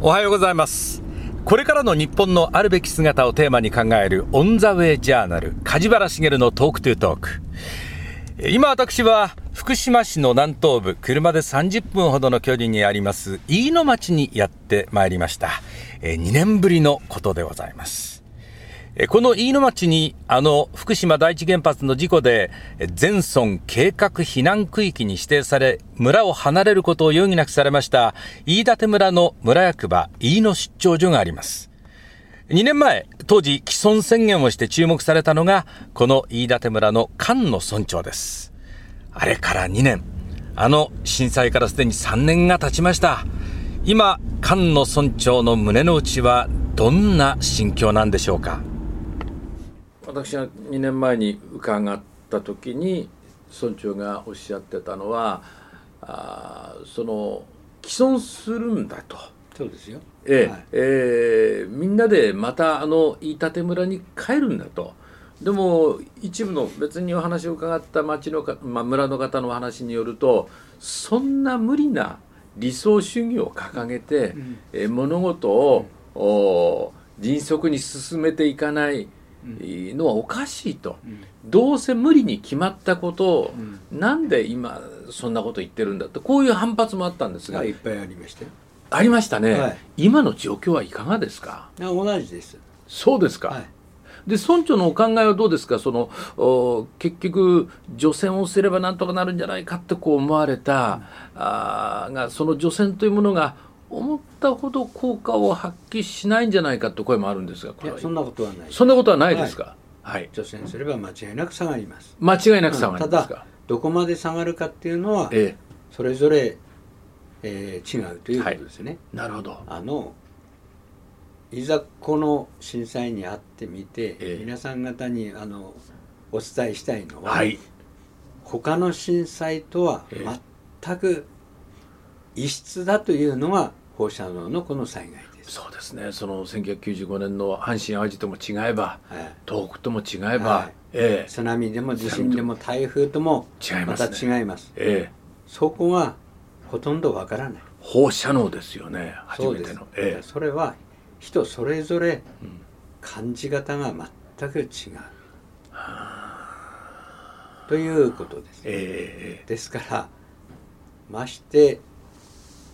おはようございます。これからの日本のあるべき姿をテーマに考えるオンザウェイジャーナル梶原茂のトークトゥトーク。今私は福島市の南東部車で30分ほどの距離にあります飯野町にやってまいりました。2年ぶりのことでございます。この飯野町にあの福島第一原発の事故で全村計画避難区域に指定され村を離れることを余儀なくされました飯舘村の村役場飯野出張所があります。2年前、当時既存宣言をして注目されたのがこの飯舘村の菅野村長です。あれから2年、あの震災からすでに3年が経ちました。今、菅野村長の胸の内はどんな心境なんでしょうか。私が2年前に伺った時に村長がおっしゃってたのはあその既存するんだと。そうですよ、えー、はい、えー、みんなでまたあの飯舘村に帰るんだと。でも一部の別にお話を伺った町のか、まあ、村の方の話によるとそんな無理な理想主義を掲げて、うん、え物事を、うん、迅速に進めていかないのはおかしいと、うん、どうせ無理に決まったことを、うん、なんで今そんなこと言ってるんだとこういう反発もあったんですが。いっぱいありましたよありましたね、はい、今の状況はいかがですか？同じです。そうですか、はい。で村長のお考えはどうですか？その結局除染をすればなんとかなるんじゃないかってこう思われた、うん、あがその除染というものが思ったほど効果を発揮しないんじゃないかという声もあるんですがいやそんなことはないそんなことはないですか、はい、除染すれば間違いなく下がります。間違いなく下がります。か、ただどこまで下がるかっていうのは、ええ、それぞれ、えー、違うということですね、はい、なるほど。あのいざこの震災にあってみて、ええ、皆さん方にあのお伝えしたいのは、はい、他の震災とは全く異質だというのが放射能のこの災害です。そうですね。その1995年の阪神・淡路とも違えば、はい、東北とも違えば、はい、ええ、津波でも地震でも台風ともまた違います、ええ、そこがほとんどわからない。放射能ですよね。初めての、ええ、それは人それぞれ感じ方が全く違う、ということです、えー、ですからまして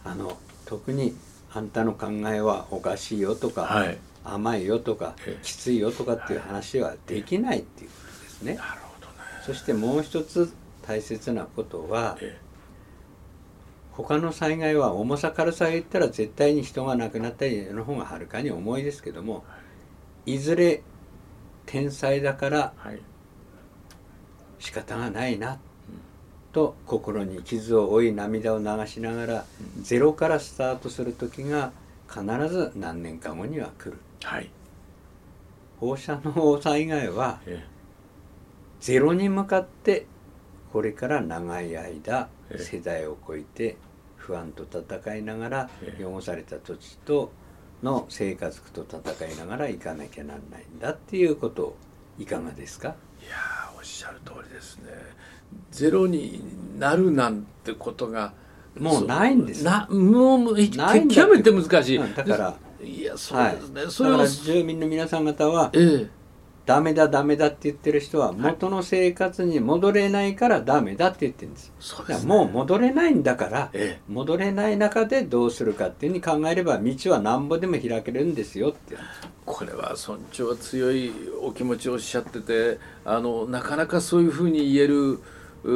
あの特にあんたの考えはおかしいよとか、はい、甘いよとか、きついよとかっていう話はできないっていうことですね。なるほどね。そしてもう一つ大切なことは、他の災害は重さ軽さが言ったら絶対に人が亡くなったりの方がはるかに重いですけどもい。ずれ天才だから仕方がないなと心に傷を負い涙を流しながら、ゼロからスタートする時が必ず何年か後には来る、はい、放射能災害はゼロに向かってこれから長い間世代を超えて不安と戦いながら汚された土地との生活と戦いながら行かなきゃなんないんだっていうこといかがですか？いやおっしゃる通りですね。ゼロになるなんてことがもうないんですなもう極めて難しい、だからいやそうですね、はい、それだから住民の皆さん方は、ええ、ダメだダメだって言ってる人は元の生活に戻れないからダメだって言ってるんです。そうです、ね、もう戻れないんだから、ええ、戻れない中でどうするかっていうふうに考えれば道はなんぼでも開けるんですよって。これは尊重は強いお気持ちをおっしゃっててあのなかなかそういうふうに言えるリ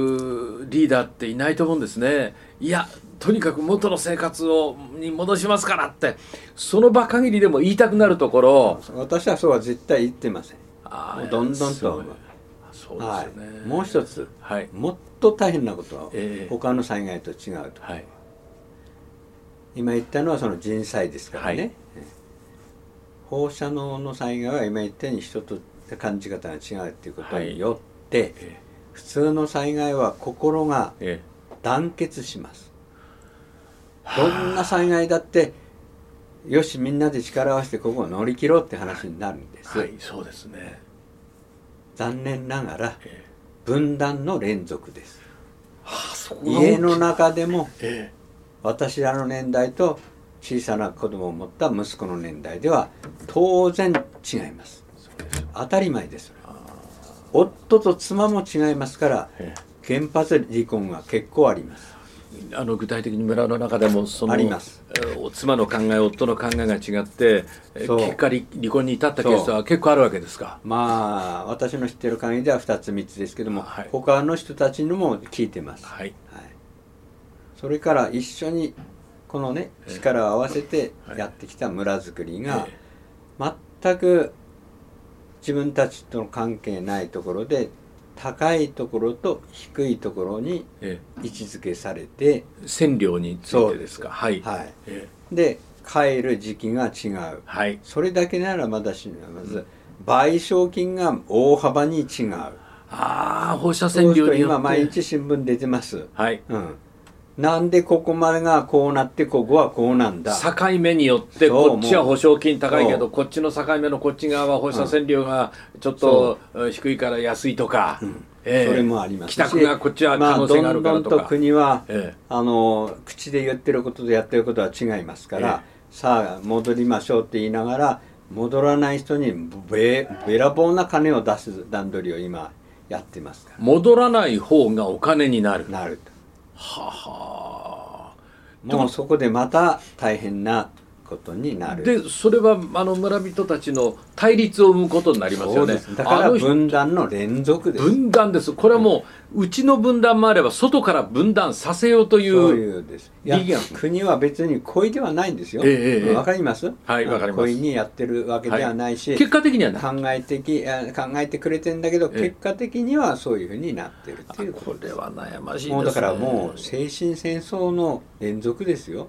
ーダーっていないと思うんですね。いやとにかく元の生活をに戻しますからって。その場限りでも言いたくなるところ。私はそうは絶対言ってません。あどんどんとそうですね、はい、もう一つ、はい、もっと大変なことは、えー、他の災害と違うと、はい、今言ったのはその人災ですからね、はい、放射能の災害は今言ったように人と感じ方が違うっていうことによって、えー普通の災害は心が団結します、どんな災害だってよしみんなで力を合わせてここを乗り切ろうって話になるんです、はい、そうですね。残念ながら分断の連続です、はあ、家の中でも私らの年代と小さな子供を持った息子の年代では当然違います。当たり前です夫と妻も違いますから原発離婚が結構あります。あの具体的に村の中でもそのあります。妻の考え夫の考えが違って結果離婚に至ったケースは結構あるわけですか？まあ私の知ってる限りでは2つ3つですけども、はい、他の人たちにも聞いてます、はい、はい、それから一緒にこのね力を合わせてやってきた村づくりが全く自分たちとの関係ないところで高いところと低いところに位置づけされて、線量についてですか。はい、はい、で帰る時期が違う、はい、それだけならまだしまず賠償金が大幅に違う。ああ放射線量に今毎日新聞出てます。はい、うんなんでここまでがこうなってここはこうなんだ。境目によってこっちは保証金高いけどこっちの境目のこっち側は放射線量がちょっと低いから安いとか、うん。えー、それもありますし帰宅がこっちは可能性があるからとか、まあ、どんどんと国は、えー、あの口で言ってることとやってることは違いますから、えー、さあ戻りましょうって言いながら戻らない人にべべらぼうな金を出す段取りを今やってますから。戻らない方がお金になる。なるとははもうそこでまた大変なことになる。でそれはあの村人たちの対立を生むことになりますよね。だから分断の連続です。分断です。これはもう、うちの分断もあれば外から分断させようといういや国は別に故意ではないんですよ、ええ、わかります？はいわかります。故意にやってるわけではないし、はい、結果的には考え的考えてくれてんだけど、結果的にはそういうふうになってるっていうこれは悩ましいです、ね、もうだからもう精神戦争の連続ですよ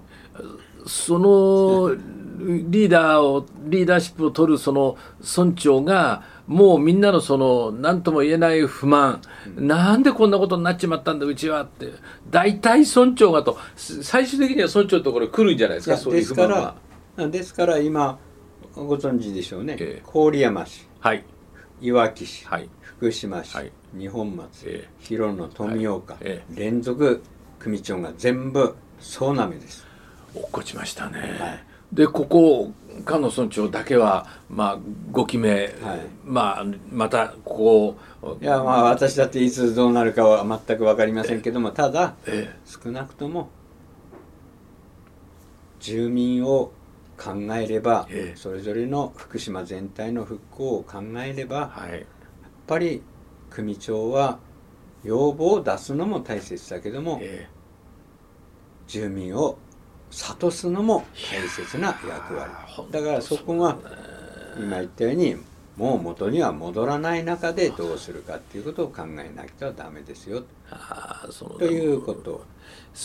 そのリーダーをリーダーシップを取るその村長がもうみんなのその何とも言えない不満、うん、なんでこんなことになっちまったんだうちはって。大体村長がと。最終的には村長のところに来るんじゃないですかそういう不満は。ですから今ご存知でしょうね、えー、郡山市、はい、いわき市、はい、福島市、はい、二本松、えー、広野富岡、はい。えー、連続組長が全部総なめです落っこちましたね、はい、でここ菅野村長だけはまあ5期目、はい、まあまたここいやまあ私だっていつどうなるかは全く分かりませんけどもただ、え少なくとも住民を考えれば、えそれぞれの福島全体の復興を考えれば、はい、やっぱり組長は要望を出すのも大切だけども、え。住民を諭すのも大切な役割。だからそこが今言ったようにもう元には戻らない中でどうするかっていうことを考えなきゃダメですよ。ということ。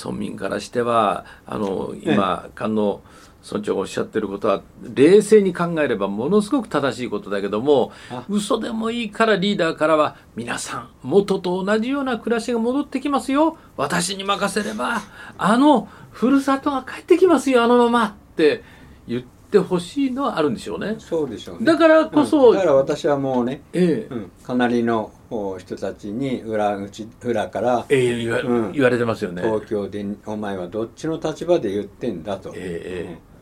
村民からしてはあの今菅野村長がおっしゃってることは冷静に考えればものすごく正しいことだけども嘘でもいいからリーダーからは皆さん元と同じような暮らしが戻ってきますよ。私に任せればあのふるさとが帰ってきますよあのままって言ってほしいのはあるんでしょうね。そうでしょうね。だからこそ、うん、だから私はもうね、ええ。うん、かなりの人たちに裏口裏から、ええ言わうん、言われてますよね。東京でお前はどっちの立場で言ってんだと、ええ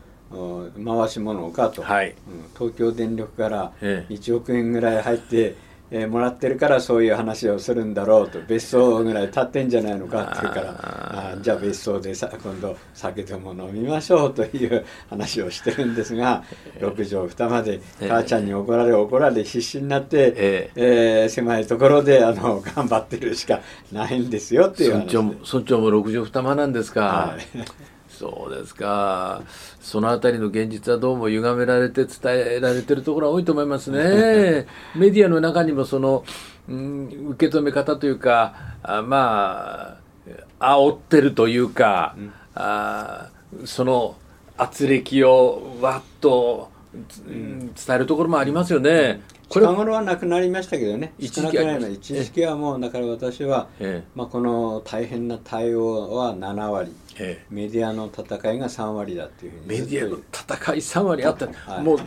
回し物かと、はい、東京電力から1億円ぐらい入って、えー、もらってるからそういう話をするんだろうと別荘ぐらい建ってんじゃないのかって言うからあじゃあ別荘でさ今度酒でも飲みましょうという話をしてるんですが6畳二間で母ちゃんに怒られ怒られ必死になって、ええー、狭いところであの頑張ってるしかないんですよっていう話。村長も村長も6畳二間なんですか。はいそうですか。そのあたりの現実はどうも歪められて伝えられてるところは多いと思いますね。メディアの中にもその、うん、受け止め方というか、あまあ、煽ってるというか、うん、あその圧力をわっと、うん、伝えるところもありますよね。これはなくなりましたけどね。一時期はもうだから私は、ええ、まあ、この大変な対応は7割、ええ、メディアの戦いが3割だっていうふうにメディアの戦い3割あった、はい、もう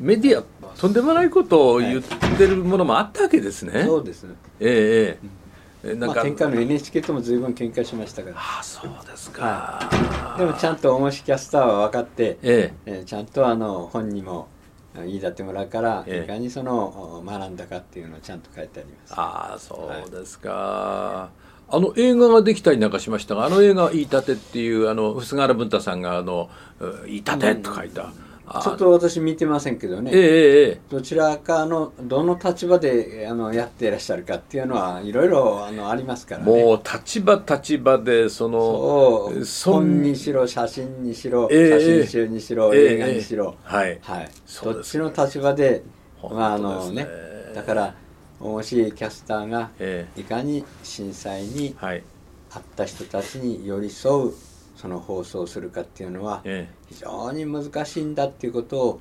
メディアとんでもないことを言ってるものもあったわけですね、そうです。ええなんか、まあ、喧嘩の NHK とも随分喧嘩しましたから。あそうですか、はい、でもちゃんと大越キャスターは分かって、ええ。えー、ちゃんとあの本にも飯舘村からいかにその学んだかっていうのをちゃんと書いてあります、ああそうですか、はい、あの映画ができたりなんかしましたがあの映画「飯舘」っていうあの菅原文太さんがあの「飯舘」と書いた、うんちょっと私見てませんけどね、ええどちらかのどの立場であのやっていらっしゃるかっていうのはいろいろあのありますからね。もう立場立場でその本にしろ写真にしろ、え写真集にしろ、映画にしろ、はい、はい、どっちの立場で、まああのねだから大しキャスターがいかに震災にあった人たちに寄り添うその放送するかっていうのは非常に難しいんだっていうことを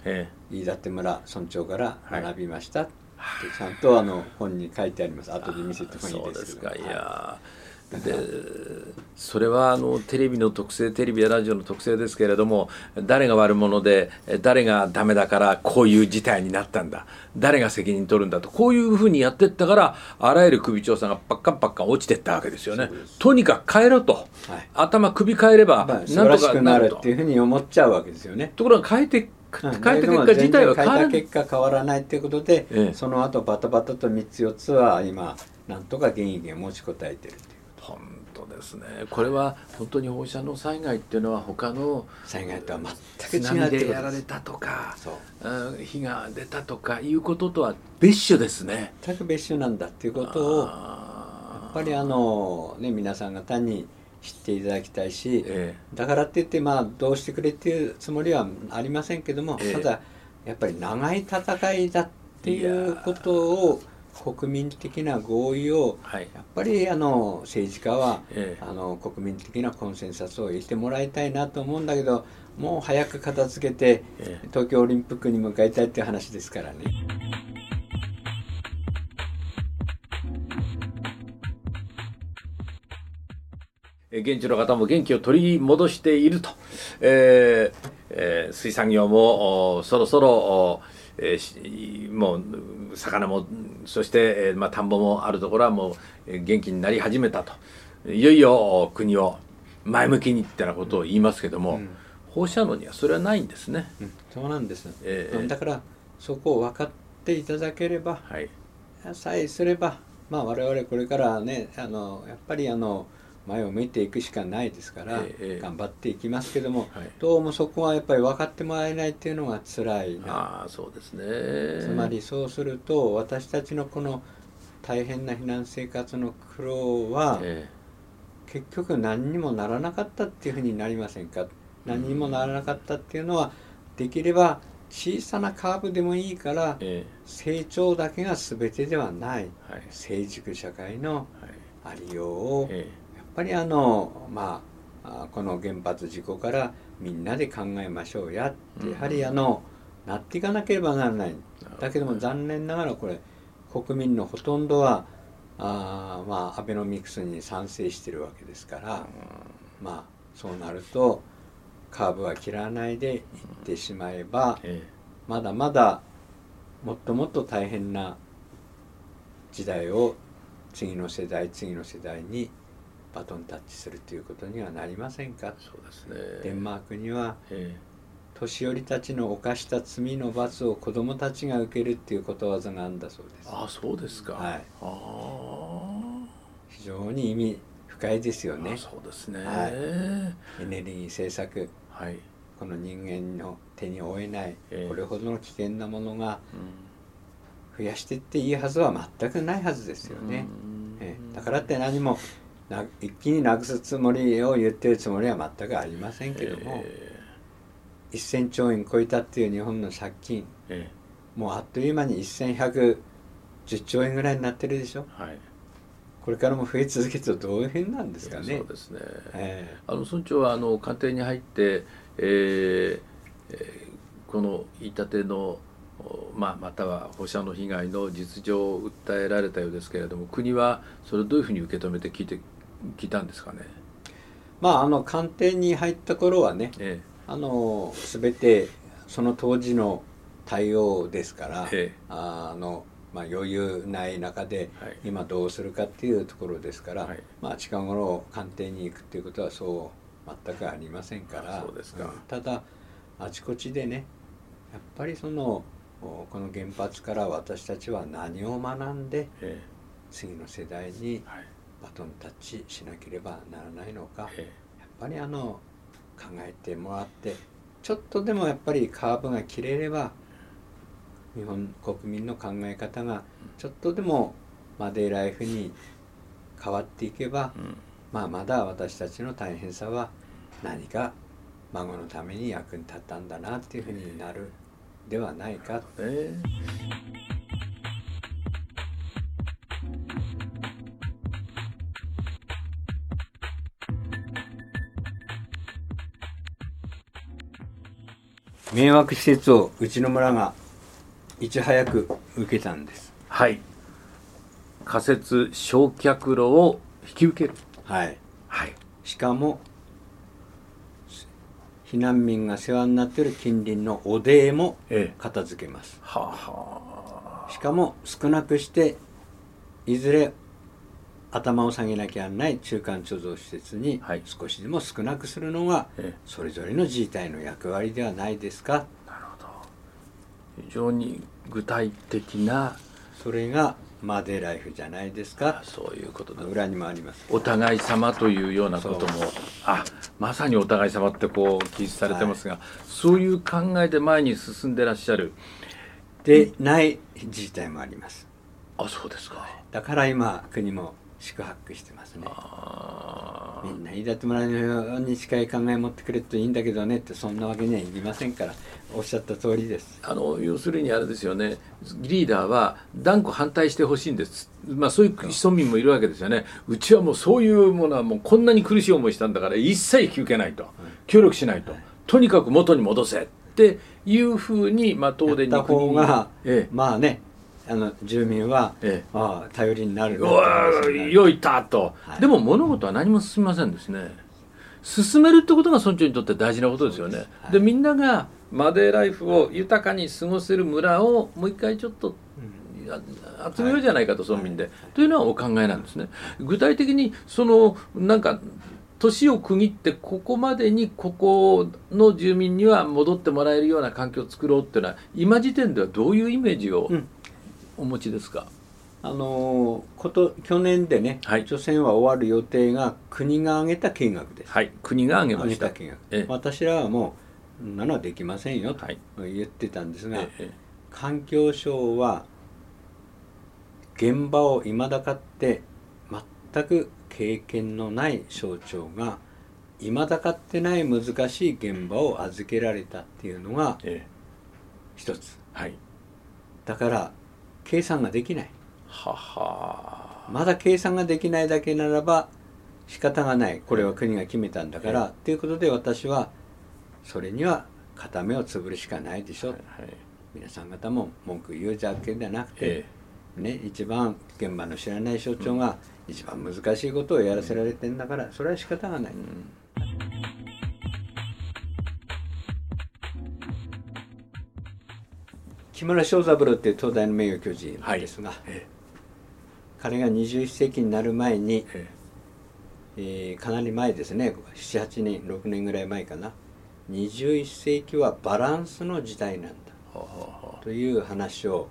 飯舘村村長から学びました、はい、ちゃんとあの本に書いてあります。後で見せてもいいですけど。そうですか。いや、でそれはあのテレビの特性テレビやラジオの特性ですけれども誰が悪者で誰がダメだからこういう事態になったんだ。誰が責任取るんだと。こういうふうにやってったからあらゆる首長さんがパッカンパッカン落ちてったわけですよね。とにかく変えろと、はい、頭首変えればなんとかなるっていうふうに思っちゃうわけですよね。ところが変えて変えた結果自体は変わらない結果変わらないっていうことで、ええ、その後バタバタと3つ4つは今なんとか現役が持ちこたえてる本当ですね。これは本当に放射能災害っていうのは他の災害とは全く違ってやられたとか火が出たとかいうこととは別種ですね。全く別種なんだっていうことをやっぱりあのね皆さん方に知っていただきたいし、ええ、だからって言ってまあどうしてくれっていうつもりはありませんけども、え、ただやっぱり長い戦いだっていうことを国民的な合意を、はい、やっぱりあの政治家は、ええ、あの国民的なコンセンサスを得てもらいたいなと思うんだけどもう早く片付けて、え、東京オリンピックに向かいたいっていう話ですからね。現地の方も元気を取り戻していると、えーえー、水産業もそろそろえー、もう魚もそして、えーまあ、田んぼもあるところはもう元気になり始めたと。いよいよ国を前向きにってなことを言いますけども、うん、放射能にはそれはないんですね、うん、そうなんです、えー、だからそこを分かっていただければ、はい、さえすればまあ我々これからねあのやっぱりあの前を向いていくしかないですから、え頑張っていきますけども、はい、どうもそこはやっぱり分かってもらえないっていうのが辛いな。あそうですね。つまりそうすると私たちのこの大変な避難生活の苦労は、え結局何にもならなかったっていうふうになりませんか？何にもならなかったっていうのはできれば小さなカーブでもいいから、え成長だけが全てではない、はい、成熟社会のありようを、えぱりあのまあこの原発事故からみんなで考えましょうやってやはりあの、なっていかなければならない。だけども残念ながらこれ国民のほとんどはあまあアベノミクスに賛成してるわけですから、まあそうなるとカーブは切らないでいってしまえば、まだまだもっともっと大変な時代を次の世代次の世代にバトンタッチするということにはなりませんか？そうですね。デンマークには、年寄りたちの犯した罪の罰を子供たちが受けるっていうことわざがあるんだそうです。あそうですか。はい。非常に意味深いですよね。そうですね、はい、エネルギー政策、はい、この人間の手に負えない、えー、これほどの危険なものが、増やしていっていいはずは全くないはずですよね、えー、だからって何もな一気になくすつもりを言ってるつもりは全くありませんけども、えー、1,000兆円超えたっていう日本の借金、えー、もうあっという間に1110兆円ぐらいになってるでしょ、はい、これからも増え続けるとどういうふうなんですかね。そうですね、えー、あの村長はあの官邸に入って、えーえー、この言い立てのまあ、または放射能被害の実情を訴えられたようですけれども国はそれをどういうふうに受け止めて聞いて聞いたんですかね。まああの官邸に入った頃はね、ええ、あの全てその当時の対応ですから、ええ、あのまあ、余裕ない中で今どうするかっていうところですから、はい、まあ、近頃官邸に行くっていうことはそう全くありませんからただあちこちでねやっぱりそのこの原発から私たちは何を学んで、次の世代にバトンタッチしなければならないのか、やっぱりあの考えてもらってちょっとでもやっぱりカーブが切れれば日本国民の考え方がちょっとでもマデーライフに変わっていけば、うん、まあまだ私たちの大変さは何か孫のために役に立ったんだなっていうふうになるではないか。えー迷惑施設をうちの村がいち早く受けたんです。はい。仮設焼却炉を引き受ける。はい、はい、しかも避難民が世話になっている近隣のおでも片付けます、ええ、ははしかも少なくしていずれ頭を下げなきゃならない中間貯蔵施設に少しでも少なくするのがそれぞれの自治体の役割ではないですか？なるほど。非常に具体的なそれがマデーライフじゃないですか？そういうことだ。裏にもあります。お互い様というようなことも。あまさにお互い様ってこう記述されてますが、はい、そういう考えで前に進んでらっしゃる。でない自治体もあります。あそうですか。だから今国も宿泊してますね。みんな飯舘村のように近い考え持ってくれるといいんだけどねってそんなわけにはいきませんから。おっしゃった通りです。あの要するにあれですよね。リーダーは断固反対してほしいんです、まあ、そういう庶民もいるわけですよね。うちはもうそういうものはもうこんなに苦しい思いしたんだから一切引き受けないと、協力しないと、とにかく元に戻せっていうふうに、まあ、東電に国が、ええ、まあねあの住民は、ええ、ああ頼りになるなよいたと、はい、でも物事は何も進みませんですね。進めるってことが村長にとって大事なことですよね。ではい、でみんながマデーライフを豊かに過ごせる村をもう一回ちょっと、うん、集めようじゃないかと、村民で、はい、というのはお考えなんですね。具体的にそのなんか年を区切ってここまでにここの住民には戻ってもらえるような環境を作ろうっていうのは今時点ではどういうイメージを、うんお持ちですか？あのこと去年でね、はい、除染は終わる予定が国が挙げた金額です。はい、国が挙げました。金額。ええ、私らはもう、なのはできませんよと言ってたんですが、え、環境省は現場をいまだかって全く経験のない省庁がいまだかってない難しい現場を預けられたっていうのが一つ、はい、だから計算ができない。はは。まだ計算ができないだけならば仕方がない。これは国が決めたんだから、ということで私はそれには片目をつぶるしかないでしょ、はい、皆さん方も文句言うだけでなくて、ね、一番現場の知らない所長が一番難しいことをやらせられてんだからそれは仕方がない。うん木村正三郎っていう東大の名誉教授ですが、はい。ええ、彼が21世紀になる前に、ええ。ー、かなり前ですね。78年6年ぐらい前かな。21世紀はバランスの時代なんだ。という話を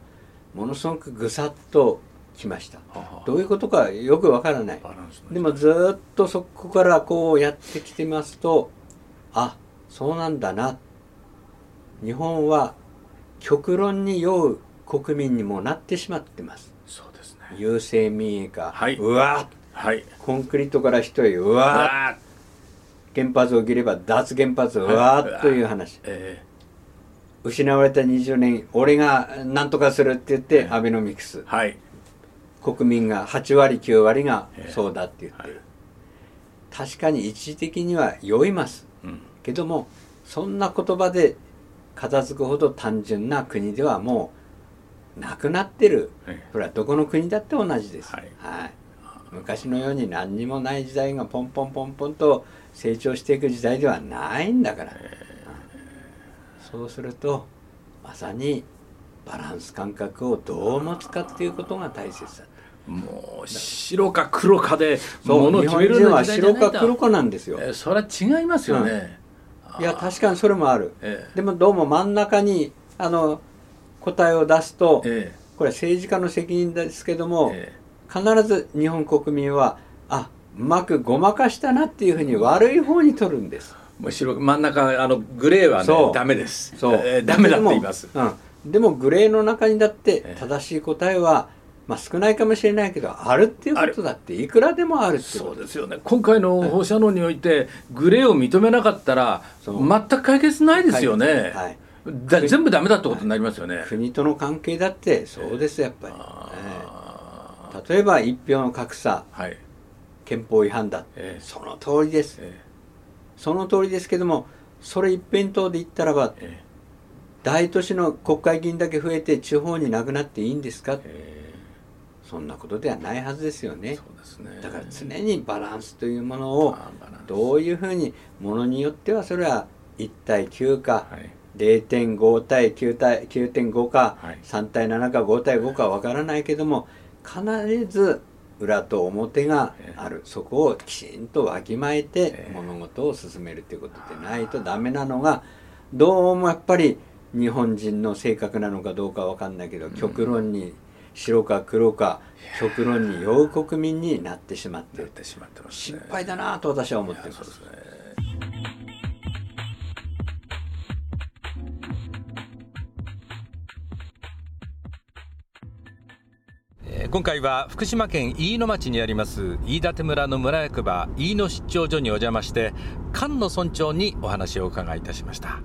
ものすごくぐさっときました。どういうことかよくわからない。でもずっとそこからこうやってきてますとあそうなんだな。日本は極論に酔う国民にもなってしまってます。そうですね。郵政民営化、はい、うわはい、コンクリートから人へうわ原発を切れば脱原発うわーという話、えー、失われた20年俺が何とかするって言って、えー、アベノミクス、はい、国民が8割9割がそうだって言ってる、えーはい、確かに一時的には酔います、うん、けどもそんな言葉で片付くほど単純な国ではもうなくなってる、はい、これはどこの国だって同じです、はい、はい、昔のように何にもない時代がポンポンポンポンと成長していく時代ではないんだから、そうするとまさにバランス感覚をどう持つかっていうことが大切だ。もう白か黒かでものを決めるのは白か黒かなんですよ、えー、それは違いますよね、うん、いや確かにそれもある、えー、でもどうも真ん中にあの答えを出すと、えー、これは政治家の責任ですけども、必ず日本国民はあうまくごまかしたなっていうふうに悪い方に取るんです。むしろ真ん中あのグレーはねダメです。そう、えー、ダメだって言います、うん、でもグレーの中にだって正しい答えは、まあ、少ないかもしれないけどあるっていうことだっていくらでもあるってそうですよね。今回の放射能においてグレーを認めなかったら全く解決ないですよね、はい、だ全部ダメだってことになりますよね、はい、国との関係だってそうですやっぱり、例えば一票の格差、はい、憲法違反だ、えー、その通りです、えー、その通りですけどもそれ一辺倒で言ったらば、えー、大都市の国会議員だけ増えて地方になくなっていいんですか、そんなことではないはずですよね、ね、だから常にバランスというものをどういうふうにものによってはそれは1対9か、はい。0.5対9対9.5か、はい、3対7か5対5かわからないけども必ず裏と表がある、そこをきちんとわきまえて物事を進めるということでないとダメなのがどうもやっぱり日本人の性格なのかどうかわかんないけど、極論に白か黒か極論に陽国民になってしまって心配だなと私は思ってます。今回は福島県飯野町にあります飯舘村の村役場飯野出張所にお邪魔して菅野村長にお話を伺いいたしました